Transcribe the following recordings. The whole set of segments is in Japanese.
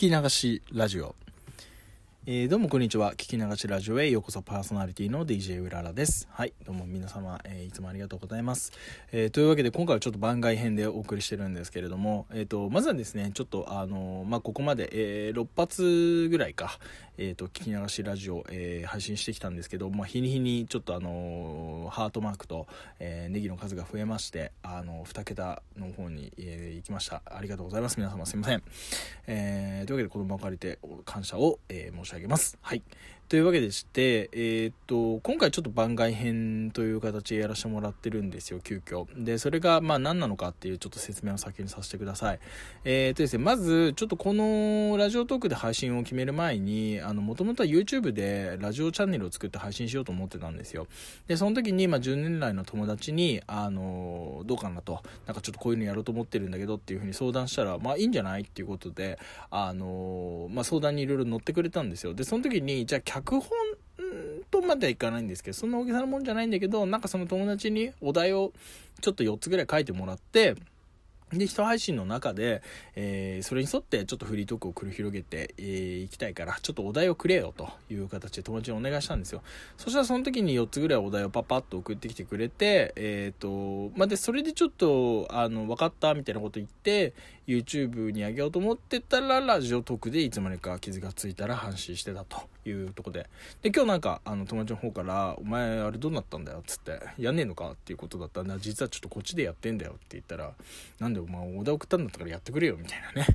き流しラジオ。えー、どうもこんにちは。聞き流しラジオへようこそパーソナリティの DJ うららです。はい。どうも皆様、えー、いつもありがとうございます。えー、というわけで今回はちょっと番外編でお送りしてるんですけれども、えっ、と、まずはですね、ちょっとあのまあ、ここまで、え6発ぐらいか、えっ、と、聞き流しラジオ、え配信してきたんですけど、まあ、日に日にちょっとあのハートマークと、えネギの数が増えまして、あの2桁の方に、え行きました。ありがとうございます。皆様すいません。えというわけでこの場を借りて感謝を、え申し上げます。はい。というわけでして、えー、っと、今回ちょっと番外編という形でやらせてもらってるんですよ、急遽。で、それが、まあ何なのかっていうちょっと説明を先にさせてください。えー、っとですね、まず、ちょっとこのラジオトークで配信を決める前に、あの、もともとは YouTube でラジオチャンネルを作って配信しようと思ってたんですよ。で、その時に、まあ10年来の友達に、あの、どうかなと、なんかちょっとこういうのやろうと思ってるんだけどっていうふうに相談したら、まあいいんじゃないっていうことで、あの、まあ相談にいろいろ乗ってくれたんですよ。で、その時に、じゃあ脚本とまではいかないんですけど、そんな大げさなもんじゃないんだけど、なんかその友達にお題をちょっと4つぐらい書いてもらって、で、人配信の中で、えー、それに沿ってちょっとフリートークを繰り広げてい、えー、きたいから、ちょっとお題をくれよという形で友達にお願いしたんですよ。そしたらその時に4つぐらいお題をパパッと送ってきてくれて、えっ、ー、と、まあ、で、それでちょっと、あの、分かったみたいなこと言って、YouTube にあげようと思ってたら、ラジオトークでいつまでか傷がついたら反省してたというとこで。で、今日なんか、あの、友達の方から、お前、あれどうなったんだよ、つって、やんねえのかっていうことだったんだ。実はちょっとこっちでやってんだよって言ったら、なんでお前、お題送ったんだったからやってくれよ、みたいなね。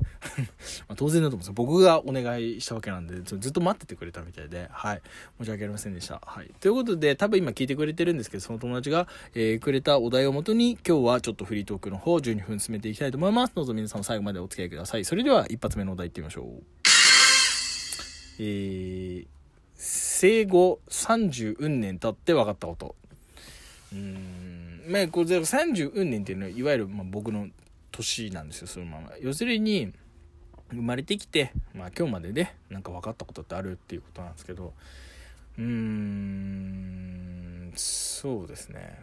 ま当然だと思うんですよ。僕がお願いしたわけなんで、ずっと待っててくれたみたいで、はい。申し訳ありませんでした。はい。ということで、多分今聞いてくれてるんですけど、その友達が、えー、くれたお題をもとに、今日はちょっとフリートークの方、12分進めていきたいと思います。どうぞ皆さん最後までお付き合いください。それでは一発目のお題いってみましょう。えー、生後30運年経って分かったこと。うん、まあ、これ30運年っていうのは、いわゆる、まあ、僕の年なんですよ、そのまま。要するに、生まれてきて、まあ今日までで、なんか分かったことってあるっていうことなんですけど、うーん、そうですね。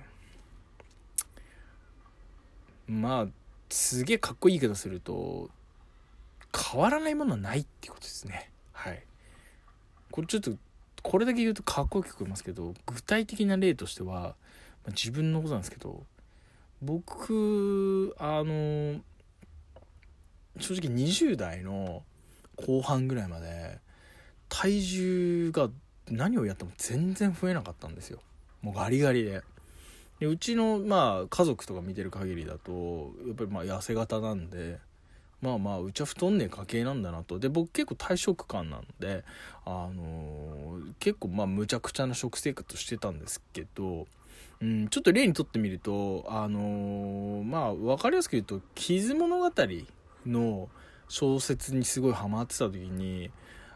まあ、すげえかっこいい言い方すると、変わらないものはないっていうことですね。はい。これちょっと、これだけ言うとかっこよく聞こえますけど、具体的な例としては、まあ、自分のことなんですけど、僕、あの、正直20代の後半ぐらいまで、体重が何をやっても全然増えなかったんですよ。もうガリガリで。でうちの、まあ、家族とか見てる限りだと、やっぱりまあ痩せ型なんで、まあまあ、うちは太んねえ家系なんだなと。で、僕結構体食感なので、あのー、結構まあ、むちゃくちゃな食生活してたんですけど、うん、ちょっと例にとってみると、あのー、まあ、わかりやすく言うと、傷物語の小説にすごいハマってた時に、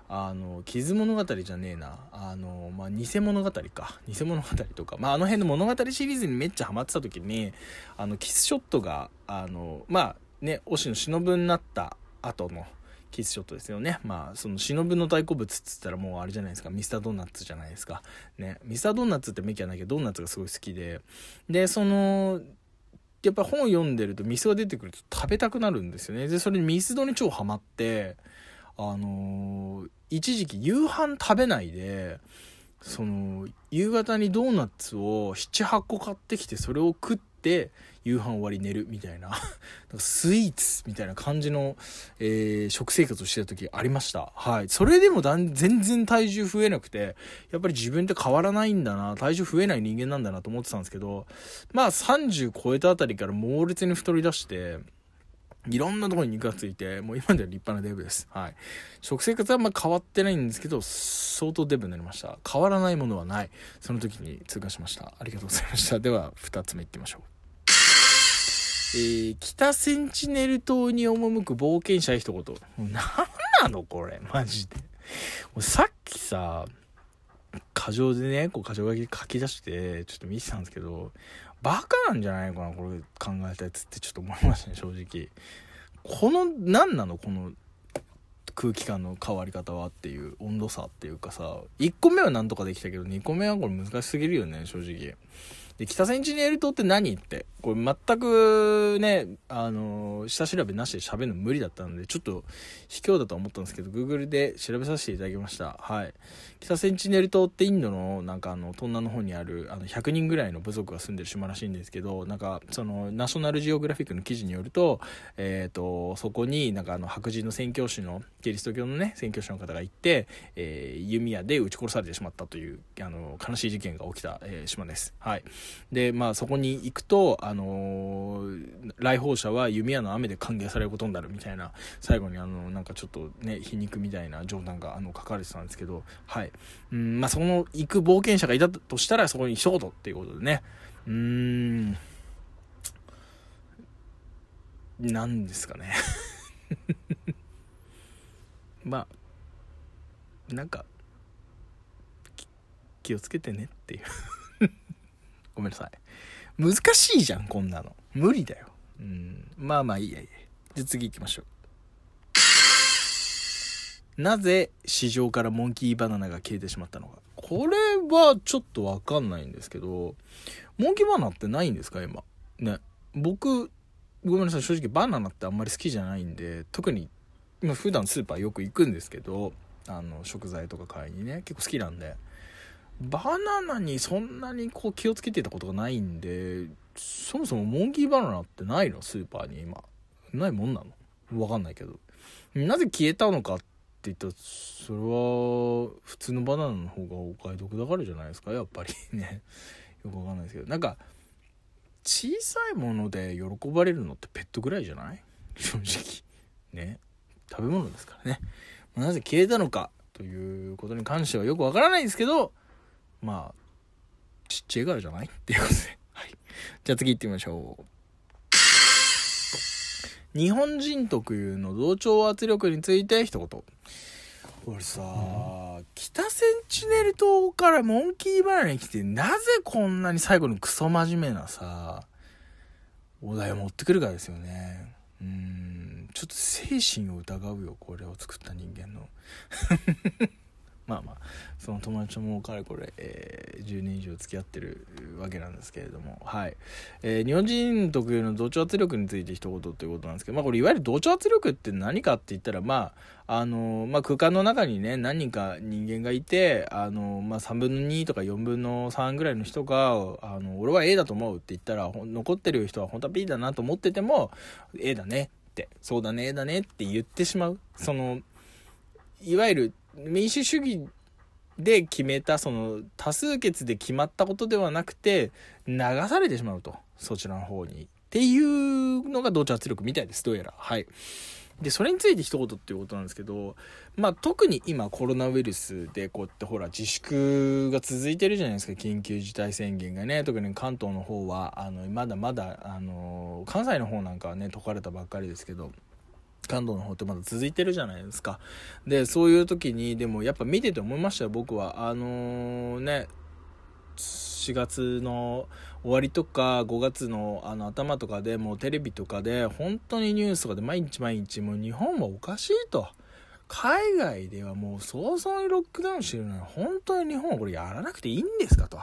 あの、傷物語じゃねえな。あの、まあ、偽物語か。偽物語とか。まあ、あの辺の物語シリーズにめっちゃハマってた時に、あの、キスショットが、あの、まあ、ね、推しの忍になった後のキスショットですよね。まあ、その忍の大好物っつったらもうあれじゃないですか。ミスタードーナツじゃないですか。ね。ミスタードーナツってメキはないけど、ドーナツがすごい好きで。で、その、やっぱ本読んでるとミスが出てくると食べたくなるんですよね。で、それにミスドに超ハマって、あのー、一時期夕飯食べないで、その、夕方にドーナツを7、8個買ってきて、それを食って、夕飯終わり寝るみたいな、なんかスイーツみたいな感じの、えー、食生活をしてた時ありました。はい。それでもだん全然体重増えなくて、やっぱり自分って変わらないんだな、体重増えない人間なんだなと思ってたんですけど、まあ30超えたあたりから猛烈に太り出して、いろんなところに肉がついて、もう今では立派なデブです。はい。食生活はあんま変わってないんですけど、相当デブになりました。変わらないものはない。その時に通過しました。ありがとうございました。では、二つ目いってみましょう。えー、北センチネル島に赴く冒険者一言。なんなのこれ、マジで。さっきさ、過剰でね、こう過剰書き書き出して、ちょっと見てたんですけど、バカなんじゃないかな、これ考えたやつってちょっと思いましたね、正直。この、何なの？この空気感の変わり方はっていう、温度差っていうかさ、1個目はなんとかできたけど、2個目はこれ難しすぎるよね、正直。で、北センチネル島って何って、これ全くね、あの、下調べなしで喋るの無理だったので、ちょっと卑怯だと思ったんですけど、Google で調べさせていただきました。はい。北センチネル島ってインドの、なんかあの、東南の方にある、あの、100人ぐらいの部族が住んでる島らしいんですけど、なんか、その、ナショナルジオグラフィックの記事によると、えっ、ー、と、そこになんかあの、白人の宣教師の、キリスト教のね、宣教師の方が行って、えー、弓矢で撃ち殺されてしまったという、あの、悲しい事件が起きた、えー、島です。はい。で、まあ、そこに行くと、あの来訪者は弓矢の雨で歓迎されることになるみたいな、最後にあの、なんかちょっとね、皮肉みたいな冗談があの書かれてたんですけど、はい。うん、まあ、その行く冒険者がいたとしたら、そこに一言っていうことでね、うーん、なんですかね。まあ、なんか、気をつけてねっていう。ごめんなさい。難しいじゃん、こんなの。無理だよ。うん。まあまあいいやいいや。じゃ次行きましょう。なぜ市場からモンキーバナナが消えてしまったのか。これはちょっとわかんないんですけど、モンキーバナナってないんですか？今。ね。僕、ごめんなさい、正直バナナってあんまり好きじゃないんで、特に、今普段スーパーよく行くんですけど、あの、食材とか買いにね、結構好きなんで。バナナにそんなにこう気をつけてたことがないんで、そもそもモンキーバナナってないの？スーパーに今。ないもんなの？わかんないけど。なぜ消えたのかって言ったら、それは普通のバナナの方がお買い得だからじゃないですか、やっぱりね。よくわかんないですけど。なんか、小さいもので喜ばれるのってペットぐらいじゃない？正直。ね。食べ物ですからね。なぜ消えたのかということに関してはよくわからないんですけど、まあ、ちっちゃいからじゃない？っていうことで。はい。じゃあ次行ってみましょう。日本人特有の同調圧力について一言。これさ、うん、北センチネル島からモンキーバナナに来て、なぜこんなに最後にクソ真面目なさ、お題を持ってくるかですよね。うん、ちょっと精神を疑うよ、これを作った人間の。まあまあその友達もかれこれ、えー、10年以上付き合ってるわけなんですけれどもはい、えー、日本人特有の同調圧力について一言ということなんですけどまあこれいわゆる同調圧力って何かって言ったらまああのまあ、空間の中にね何人か人間がいてあの、まあ、3分の2とか4分の3ぐらいの人があの俺は A だと思うって言ったら残ってる人は本当は B だなと思ってても A だねってそうだね A だねって言ってしまう。そのいわゆる民主主義で決めた、その多数決で決まったことではなくて、流されてしまうと。そちらの方に。っていうのが同調圧力みたいです。どうやら。はい。で、それについて一言っていうことなんですけど、まあ特に今コロナウイルスでこうやってほら自粛が続いてるじゃないですか、緊急事態宣言がね、特に関東の方は、あの、まだまだ、あの、関西の方なんかはね、解かれたばっかりですけど、関東の方ってまだ続いてるじゃないですか。で、そういう時に、でもやっぱ見てて思いましたよ、僕は。あのー、ね、4月の終わりとか5月のあの頭とかでもうテレビとかで本当にニュースとかで毎日毎日もう日本はおかしいと。海外ではもう早々にロックダウンしてるのに本当に日本はこれやらなくていいんですかと。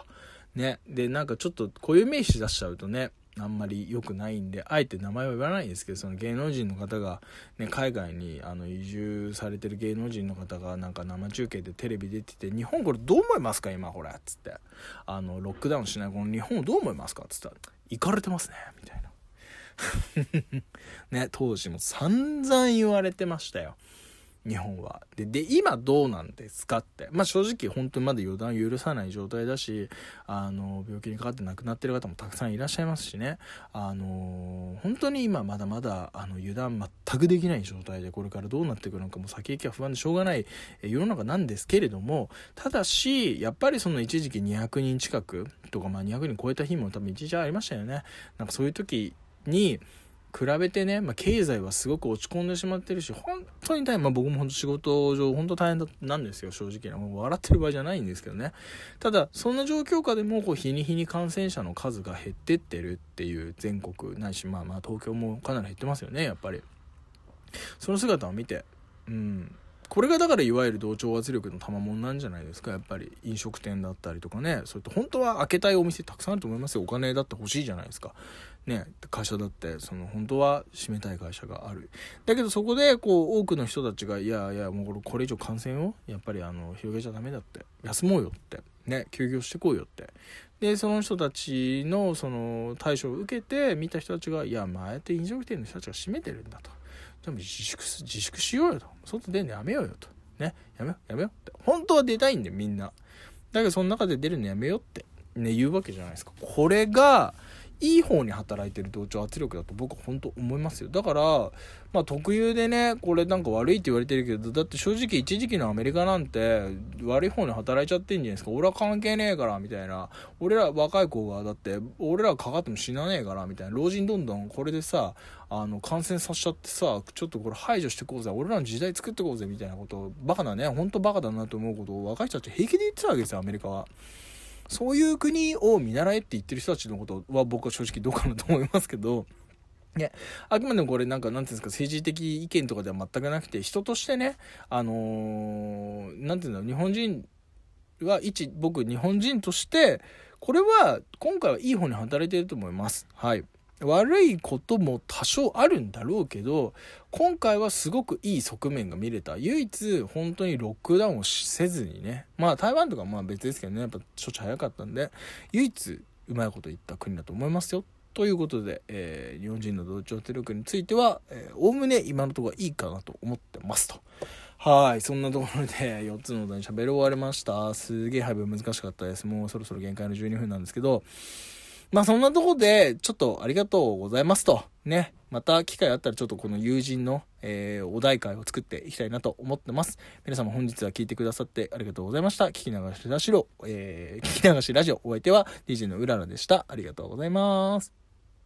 ね。で、なんかちょっと固有名詞出しちゃうとね、あんまり良くないんで、あえて名前は言わないんですけど、その芸能人の方が、ね、海外にあの移住されてる芸能人の方がなんか生中継でテレビ出てて、日本これどう思いますか今これつって。あの、ロックダウンしないこの日本をどう思いますかつったら、行かれてますねみたいな。ね、当時も散々言われてましたよ。日本は。で、で、今どうなんですかって。まあ正直本当にまだ予断許さない状態だし、あの、病気にかかって亡くなってる方もたくさんいらっしゃいますしね。あの、本当に今まだまだ、あの、油断全くできない状態で、これからどうなっていくのかも先行きは不安でしょうがない世の中なんですけれども、ただし、やっぱりその一時期200人近くとか、まあ200人超えた日も多分一時ありましたよね。なんかそういう時に、比べてね、まあ、経済はすごく落ち込んでしまってるし、本当に大変、まあ、僕も本当仕事上、本当大変だなんですよ、正直な。もう笑ってる場合じゃないんですけどね。ただ、そんな状況下でも、こう、日に日に感染者の数が減ってってるっていう全国ないし、まあまあ、東京もかなり減ってますよね、やっぱり。その姿を見て、うん、これがだからいわゆる同調圧力の賜物なんじゃないですかやっぱり。飲食店だったりとかね。それと本当は開けたいお店たくさんあると思いますよ。お金だって欲しいじゃないですか。ね。会社だってその本当は閉めたい会社がある。だけどそこでこう多くの人たちがいやいやもうこれ以上感染をやっぱりあの広げちゃダメだって。休もうよって。ね。休業してこうよって。でその人たちのその対処を受けて見た人たちがいや前って飲食店の人たちが閉めてるんだと。でも自粛自粛しようよと。外出るのやめようよと。ね。やめようやめようって。本当は出たいんだよみんな。だけどその中で出るのやめようって。ね言うわけじゃないですか。これがいい方に働いてる同調圧力だと僕は本当思いますよ。だからまあ特有でねこれなんか悪いって言われてるけどだって正直一時期のアメリカなんて悪い方に働いちゃってんじゃないですか。俺は関係ねえからみたいな。俺ら若い子がだって俺らかかっても死なねえからみたいな。老人どんどんこれでさあの感染させちゃってさちょっとこれ排除してこうぜ。俺らの時代作ってこうぜみたいなこと。バカだね。本当バカだなと思うことを若い人たち平気で言ってたわけですよアメリカは。そういう国を見習えって言ってる人たちのことは僕は正直どうかなと思いますけど、ね、あくまでもこれなんか、なんていうんですか、政治的意見とかでは全くなくて、人としてね、あのー、なんていうんだろう、日本人は一、僕、日本人として、これは、今回はいい方に働いていると思います。はい。悪いことも多少あるんだろうけど今回はすごくいい側面が見れた唯一本当にロックダウンをせずにねまあ台湾とかまあ別ですけどねやっぱ処置早かったんで唯一うまいこと言った国だと思いますよということで、えー、日本人の同調圧力についてはおおむね今のところはいいかなと思ってますと。はい。そんなところで 4つのお題に喋り終わりました。すげえ配分難しかったです。もうそろそろ限界の12分なんですけど、まあそんなとこで、ちょっとありがとうございますと。ね。また機会あったらちょっとこの友人の、えー、お題会を作っていきたいなと思ってます。皆様本日は聞いてくださってありがとうございました。聞き流しラジオ、えー、聞き流しラジオ、お相手は DJ のうららでした。ありがとうございます。